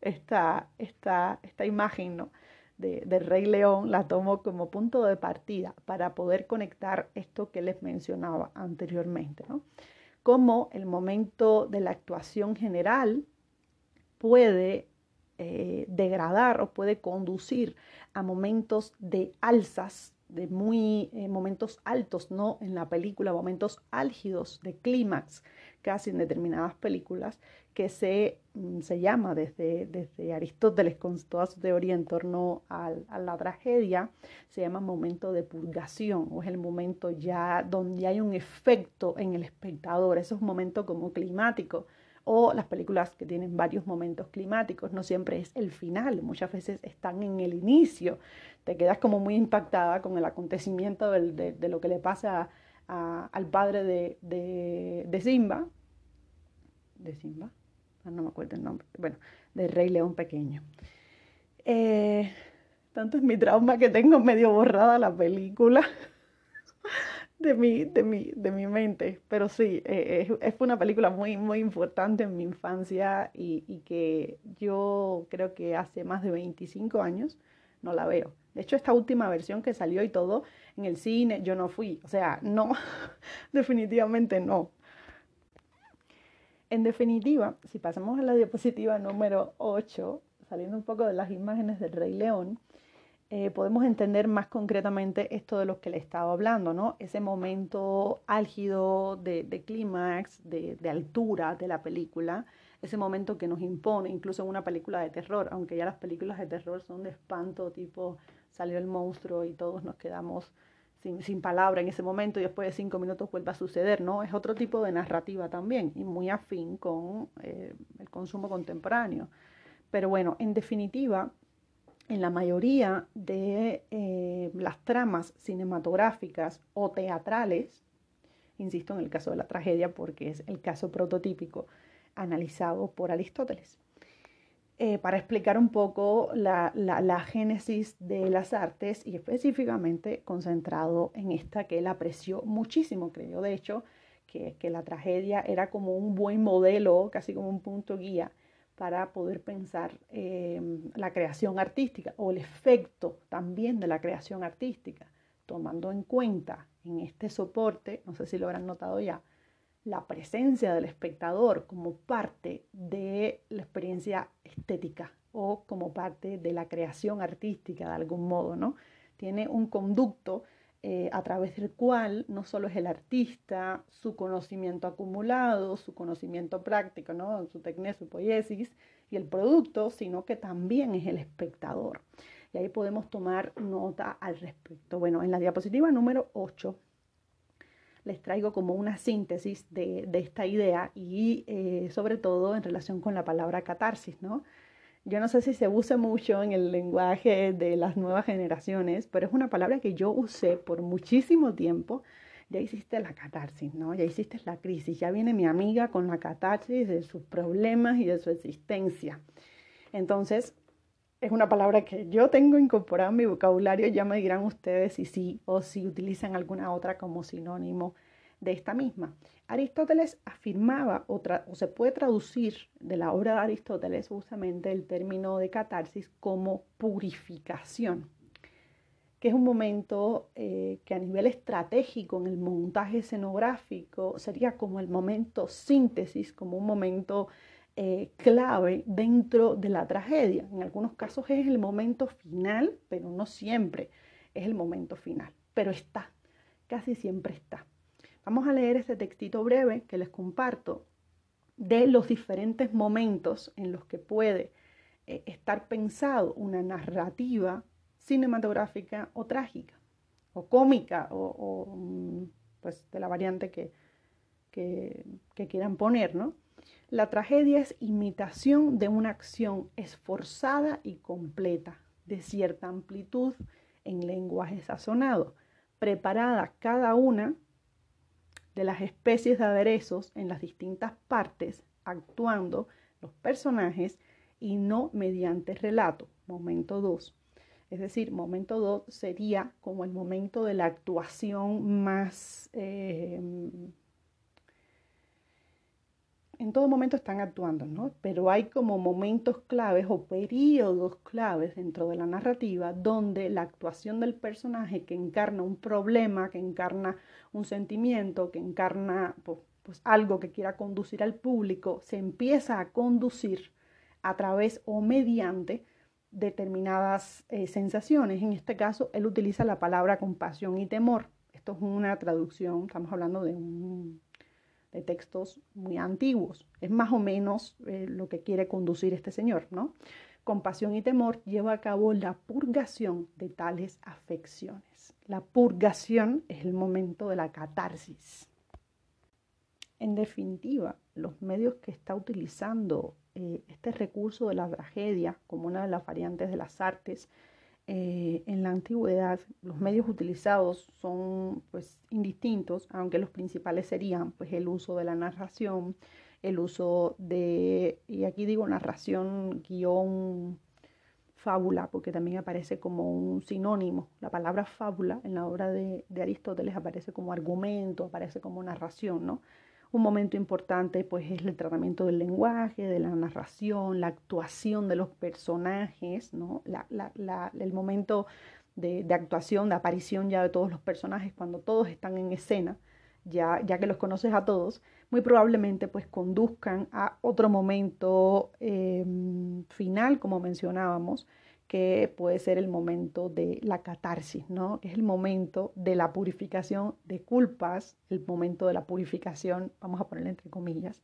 esta, esta, esta, imagen, ¿no? De, Rey León la tomo como punto de partida para poder conectar esto que les mencionaba anteriormente, ¿no? Cómo el momento de la actuación general puede eh, degradar o puede conducir a momentos de alzas, de muy eh, momentos altos, ¿no? En la película, momentos álgidos de clímax, casi en determinadas películas, que se, mm, se llama desde, desde, Aristóteles con toda su teoría en torno a, la tragedia, se llama momento de purgación o es el momento ya donde hay un efecto en el espectador, eso es un momento como climático o las películas que tienen varios momentos climáticos, no siempre es el final, muchas veces están en el inicio, te quedas como muy impactada con el acontecimiento de, lo que le pasa al padre de, de Simba, de Simba, Ah, no me acuerdo el nombre, bueno, de Rey León Pequeño. Eh, tanto es mi trauma que tengo medio borrada la película de mi, de mi, de mi mente. Pero sí, eh, es, una película muy, muy importante en mi infancia y, que yo creo que hace más de 25 años no la veo. De hecho, esta última versión que salió y todo en el cine, yo no fui. O sea, no, definitivamente no. En definitiva, si pasamos a la diapositiva número 8, saliendo un poco de las imágenes del Rey León, eh, podemos entender más concretamente esto de lo que le estaba hablando, ¿no? Ese momento álgido de, clímax, de, de, altura de la película, ese momento que nos impone, incluso en una película de terror, aunque ya las películas de terror son de espanto, tipo salió el monstruo y todos nos quedamos sin, palabra en ese momento y después de cinco minutos vuelve a suceder, ¿no? Es otro tipo de narrativa también y muy afín con eh, el consumo contemporáneo. Pero bueno, en definitiva, en la mayoría de eh, las tramas cinematográficas o teatrales, insisto en el caso de la tragedia porque es el caso prototípico analizado por Aristóteles. Eh, para explicar un poco la, génesis de las artes y específicamente concentrado en esta que él apreció muchísimo, creo, de hecho, que, la tragedia era como un buen modelo, casi como un punto guía para poder pensar eh, la creación artística o el efecto también de la creación artística, tomando en cuenta en este soporte, no sé si lo habrán notado ya, la presencia del espectador como parte de la experiencia estética o como parte de la creación artística de algún modo, ¿no? Tiene un conducto eh, a través del cual no solo es el artista, su conocimiento acumulado, su conocimiento práctico, ¿no? su técnica, su poiesis y el producto, sino que también es el espectador. Y ahí podemos tomar nota al respecto. Bueno, en la diapositiva número 8 les traigo como una síntesis de, esta idea y eh, sobre todo en relación con la palabra catarsis, ¿no? Yo no sé si se use mucho en el lenguaje de las nuevas generaciones, pero es una palabra que yo usé por muchísimo tiempo. Ya hiciste la catarsis, ¿no? Ya hiciste la crisis, ya viene mi amiga con la catarsis de sus problemas y de su existencia. Entonces, es una palabra que yo tengo incorporada en mi vocabulario, ya me dirán ustedes si sí o si utilizan alguna otra como sinónimo de esta misma. Aristóteles afirmaba, o, se puede traducir de la obra de Aristóteles justamente el término de catarsis como purificación, que es un momento eh, que a nivel estratégico en el montaje escenográfico sería como el momento síntesis, como un momento eh, clave dentro de la tragedia. En algunos casos es el momento final, pero no siempre es el momento final, pero está, casi siempre está. Vamos a leer este textito breve que les comparto de los diferentes momentos en los que puede eh, estar pensado una narrativa cinematográfica o trágica, o cómica, o, mm, pues de la variante que, que, que quieran poner, ¿no? La tragedia es imitación de una acción esforzada y completa, de cierta amplitud en lenguaje sazonado, preparada cada una de las especies de aderezos en las distintas partes, actuando los personajes y no mediante relato. Momento 2. Es decir, momento 2 sería como el momento de la actuación más... Eh, en todo momento están actuando, ¿no? Pero hay como momentos claves o periodos claves dentro de la narrativa donde la actuación del personaje que encarna un problema, que encarna un sentimiento, que encarna pues, pues algo que quiera conducir al público, se empieza a conducir a través o mediante determinadas eh, sensaciones. En este caso, él utiliza la palabra compasión y temor. Esto es una traducción, estamos hablando de un de textos muy antiguos. Es más o menos eh, lo que quiere conducir este señor, ¿no? Compasión y temor lleva a cabo la purgación de tales afecciones. La purgación es el momento de la catarsis. En definitiva, los medios que está utilizando eh, este recurso de la tragedia como una de las variantes de las artes eh, en la antigüedad los medios utilizados son pues indistintos, aunque los principales serían pues el uso de la narración, el uso de, y aquí digo narración, guion, fábula, porque también aparece como un sinónimo. La palabra fábula en la obra de, de Aristóteles aparece como argumento, aparece como narración, ¿no? Un momento importante pues es el tratamiento del lenguaje, de la narración, la actuación de los personajes, ¿no? el momento de, actuación, de aparición ya de todos los personajes, cuando todos están en escena, ya, ya que los conoces a todos, muy probablemente pues conduzcan a otro momento em, final, como mencionábamos, que puede ser el momento de la catarsis, ¿no? Es el momento de la purificación de culpas, el momento de la purificación, vamos a ponerle entre comillas,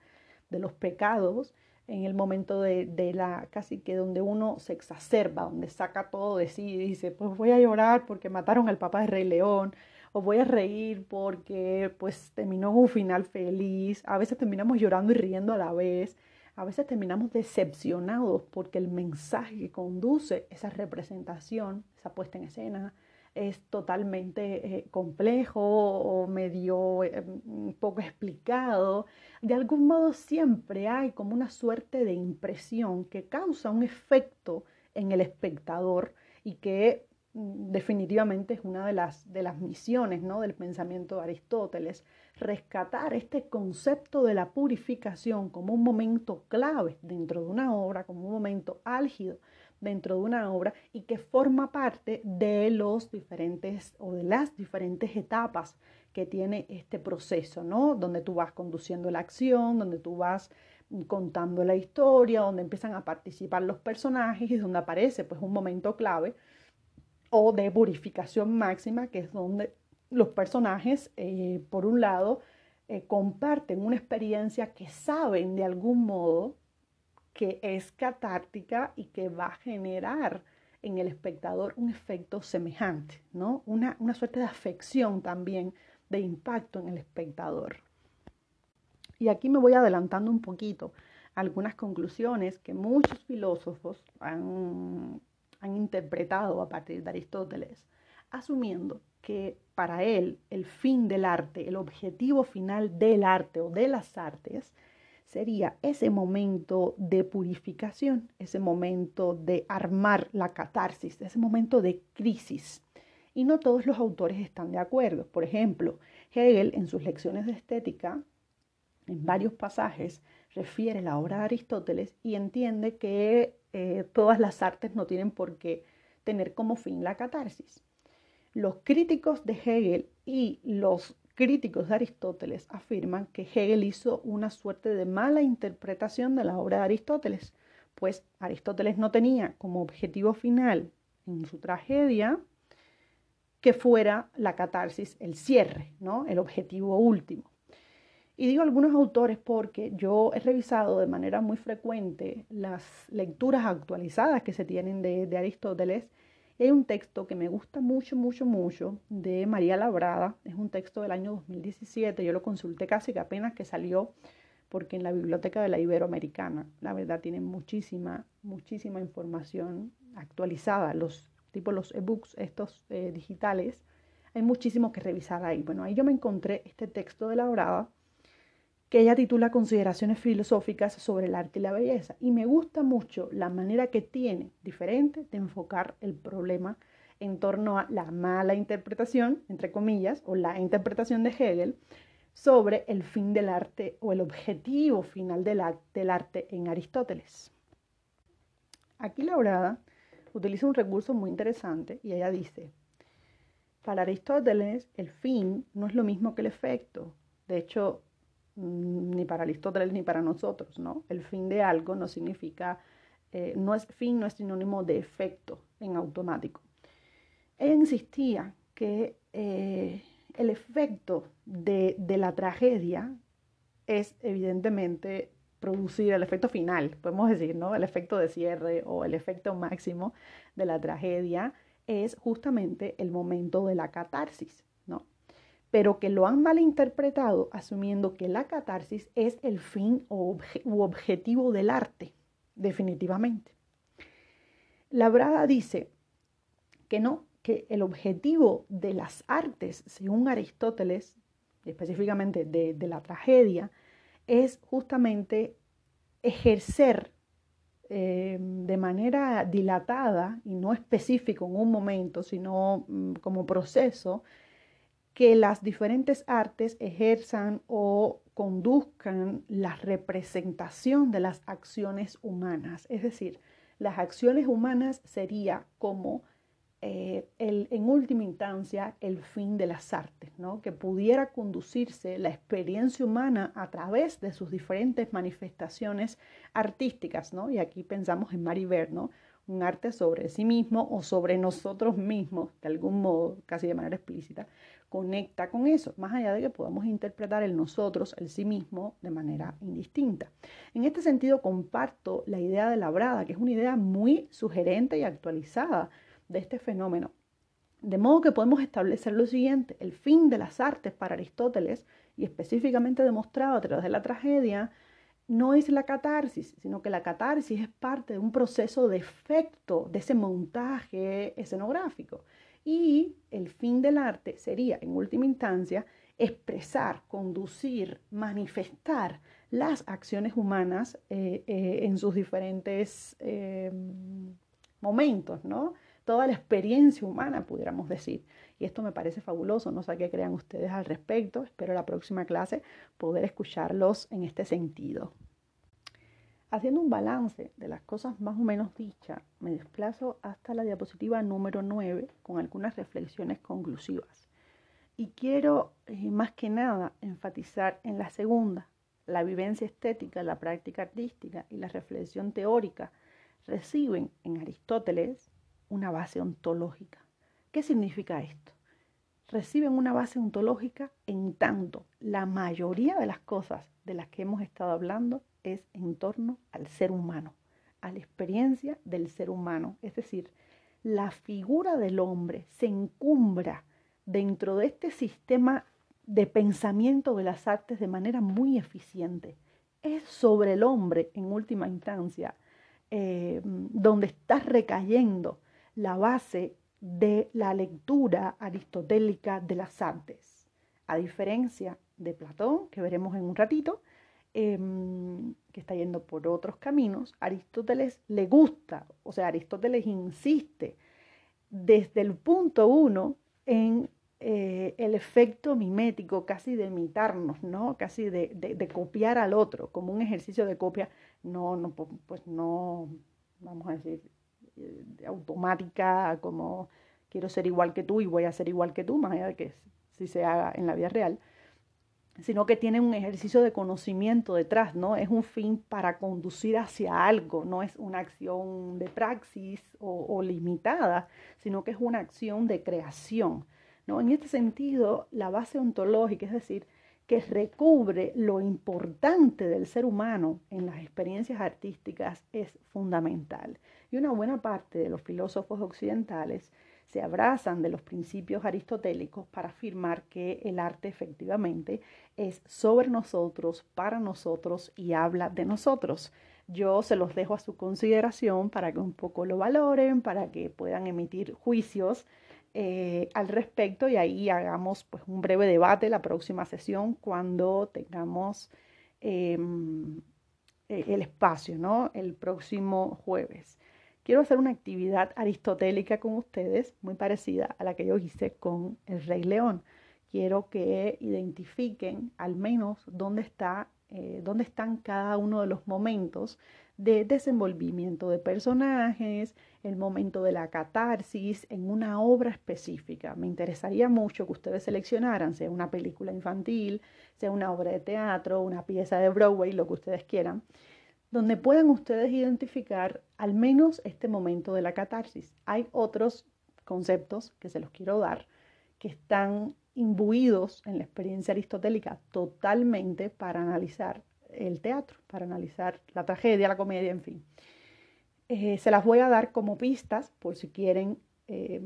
de los pecados, en el momento de, de, la casi que donde uno se exacerba, donde saca todo de sí y dice, pues voy a llorar porque mataron al papá de Rey León, o voy a reír porque pues terminó un final feliz, a veces terminamos llorando y riendo a la vez, a veces terminamos decepcionados porque el mensaje que conduce esa representación, esa puesta en escena, es totalmente eh, complejo o medio eh, poco explicado. De algún modo siempre hay como una suerte de impresión que causa un efecto en el espectador y que definitivamente es una de las, de las misiones ¿no? del pensamiento de Aristóteles, rescatar este concepto de la purificación como un momento clave dentro de una obra, como un momento álgido dentro de una obra y que forma parte de los diferentes o de las diferentes etapas que tiene este proceso, ¿no? Donde tú vas conduciendo la acción, donde tú vas contando la historia, donde empiezan a participar los personajes y donde aparece pues un momento clave o de purificación máxima, que es donde los personajes, eh, por un lado, eh, comparten una experiencia que saben de algún modo que es catártica y que va a generar en el espectador un efecto semejante, ¿no? Una, una suerte de afección también, de impacto en el espectador. Y aquí me voy adelantando un poquito algunas conclusiones que muchos filósofos han, han interpretado a partir de Aristóteles, asumiendo que para él el fin del arte, el objetivo final del arte o de las artes, sería ese momento de purificación, ese momento de armar la catarsis, ese momento de crisis. Y no todos los autores están de acuerdo. Por ejemplo, Hegel en sus lecciones de estética, en varios pasajes, refiere la obra de Aristóteles y entiende que eh, todas las artes no tienen por qué tener como fin la catarsis. Los críticos de Hegel y los críticos de Aristóteles afirman que Hegel hizo una suerte de mala interpretación de la obra de Aristóteles, pues Aristóteles no tenía como objetivo final en su tragedia que fuera la catarsis, el cierre, ¿no? el objetivo último. Y digo algunos autores porque yo he revisado de manera muy frecuente las lecturas actualizadas que se tienen de, Aristóteles hay un texto que me gusta mucho, mucho, mucho de María Labrada. Es un texto del año 2017. Yo lo consulté casi que apenas que salió porque en la biblioteca de la Iberoamericana, la verdad, tiene muchísima, muchísima información actualizada. Los tipos, los ebooks, estos eh, digitales, hay muchísimo que revisar ahí. Bueno, ahí yo me encontré este texto de Labrada que ella titula Consideraciones filosóficas sobre el arte y la belleza. Y me gusta mucho la manera que tiene, diferente, de enfocar el problema en torno a la mala interpretación, entre comillas, o la interpretación de Hegel, sobre el fin del arte o el objetivo final del, arte en Aristóteles. Aquí Laurada utiliza un recurso muy interesante y ella dice, para Aristóteles el fin no es lo mismo que el efecto. De hecho, ni para Aristóteles ni para nosotros, ¿no? El fin de algo no significa, eh, no es fin, no es sinónimo de efecto en automático. Ella insistía que eh, el efecto de, de, la tragedia es evidentemente producir el efecto final, podemos decir, ¿no? El efecto de cierre o el efecto máximo de la tragedia es justamente el momento de la catarsis. Pero que lo han malinterpretado asumiendo que la catarsis es el fin u objetivo del arte, definitivamente. Labrada dice que no, que el objetivo de las artes, según Aristóteles, específicamente de, la tragedia, es justamente ejercer eh, de manera dilatada y no específico en un momento, sino mm, como proceso, que las diferentes artes ejerzan o conduzcan la representación de las acciones humanas. Es decir, las acciones humanas sería como eh, el, en última instancia el fin de las artes, ¿no? que pudiera conducirse la experiencia humana a través de sus diferentes manifestaciones artísticas. ¿no? Y aquí pensamos en Maribel, un arte sobre sí mismo o sobre nosotros mismos, de algún modo, casi de manera explícita, conecta con eso, más allá de que podamos interpretar el nosotros, el sí mismo, de manera indistinta. En este sentido, comparto la idea de Labrada, que es una idea muy sugerente y actualizada de este fenómeno. De modo que podemos establecer lo siguiente, el fin de las artes para Aristóteles, y específicamente demostrado a través de la tragedia, no es la catarsis, sino que la catarsis es parte de un proceso de efecto, de ese montaje escenográfico. Y el fin del arte sería, en última instancia, expresar, conducir, manifestar las acciones humanas eh, eh, en sus diferentes eh, momentos, ¿no? toda la experiencia humana, pudiéramos decir. Y esto me parece fabuloso, no sé qué crean ustedes al respecto. Espero la próxima clase poder escucharlos en este sentido. Haciendo un balance de las cosas más o menos dichas, me desplazo hasta la diapositiva número 9 con algunas reflexiones conclusivas. Y quiero eh, más que nada enfatizar en la segunda, la vivencia estética, la práctica artística y la reflexión teórica reciben en Aristóteles una base ontológica. ¿Qué significa esto? Reciben una base ontológica en tanto la mayoría de las cosas de las que hemos estado hablando es en torno al ser humano, a la experiencia del ser humano. Es decir, la figura del hombre se encumbra dentro de este sistema de pensamiento de las artes de manera muy eficiente. Es sobre el hombre, en última instancia, eh, donde está recayendo la base de la lectura aristotélica de las artes. A diferencia de Platón, que veremos en un ratito, em, que está yendo por otros caminos, Aristóteles le gusta, o sea, Aristóteles insiste desde el punto uno en eh, el efecto mimético, casi de imitarnos, ¿no? Casi de, de, copiar al otro, como un ejercicio de copia, no, no, pues no, vamos a decir, eh, automática, como quiero ser igual que tú y voy a ser igual que tú, más allá de que si se haga en la vida real, sino que tiene un ejercicio de conocimiento detrás, ¿no? Es un fin para conducir hacia algo, no es una acción de praxis o, limitada, sino que es una acción de creación, ¿no? En este sentido, la base ontológica, es decir, que recubre lo importante del ser humano en las experiencias artísticas es fundamental. Y una buena parte de los filósofos occidentales se abrazan de los principios aristotélicos para afirmar que el arte efectivamente es sobre nosotros, para nosotros y habla de nosotros. Yo se los dejo a su consideración para que un poco lo valoren, para que puedan emitir juicios eh, al respecto y ahí hagamos pues, un breve debate la próxima sesión cuando tengamos em, e-, el espacio, ¿no? El próximo jueves quiero hacer una actividad aristotélica con ustedes muy parecida a la que yo hice con el Rey León. quiero que identifiquen al menos dónde, está, eh, dónde están cada uno de los momentos de desenvolvimiento de personajes, el momento de la catarsis en una obra específica. Me interesaría mucho que ustedes seleccionaran, sea una película infantil, sea una obra de teatro, una pieza de Broadway, lo que ustedes quieran, donde puedan ustedes identificar al menos este momento de la catarsis. Hay otros conceptos que se los quiero dar que están imbuidos en la experiencia aristotélica totalmente para analizar el teatro, para analizar la tragedia, la comedia, en fin. Eh, se las voy a dar como pistas por si quieren eh,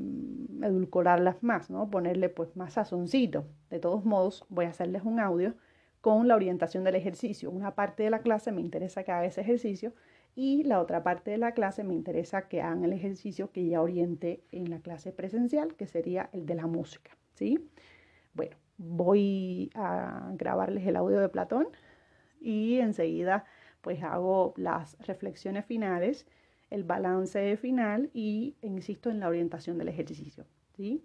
edulcorarlas más, ¿no? ponerle pues más sazoncito. De todos modos, voy a hacerles un audio con la orientación del ejercicio. Una parte de la clase me interesa que haga ese ejercicio y la otra parte de la clase me interesa que hagan el ejercicio que ya orienté en la clase presencial, que sería el de la música. ¿sí? Bueno, voy a grabarles el audio de Platón y enseguida pues hago las reflexiones finales, el balance final y insisto en la orientación del ejercicio. ¿sí?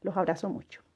Los abrazo mucho.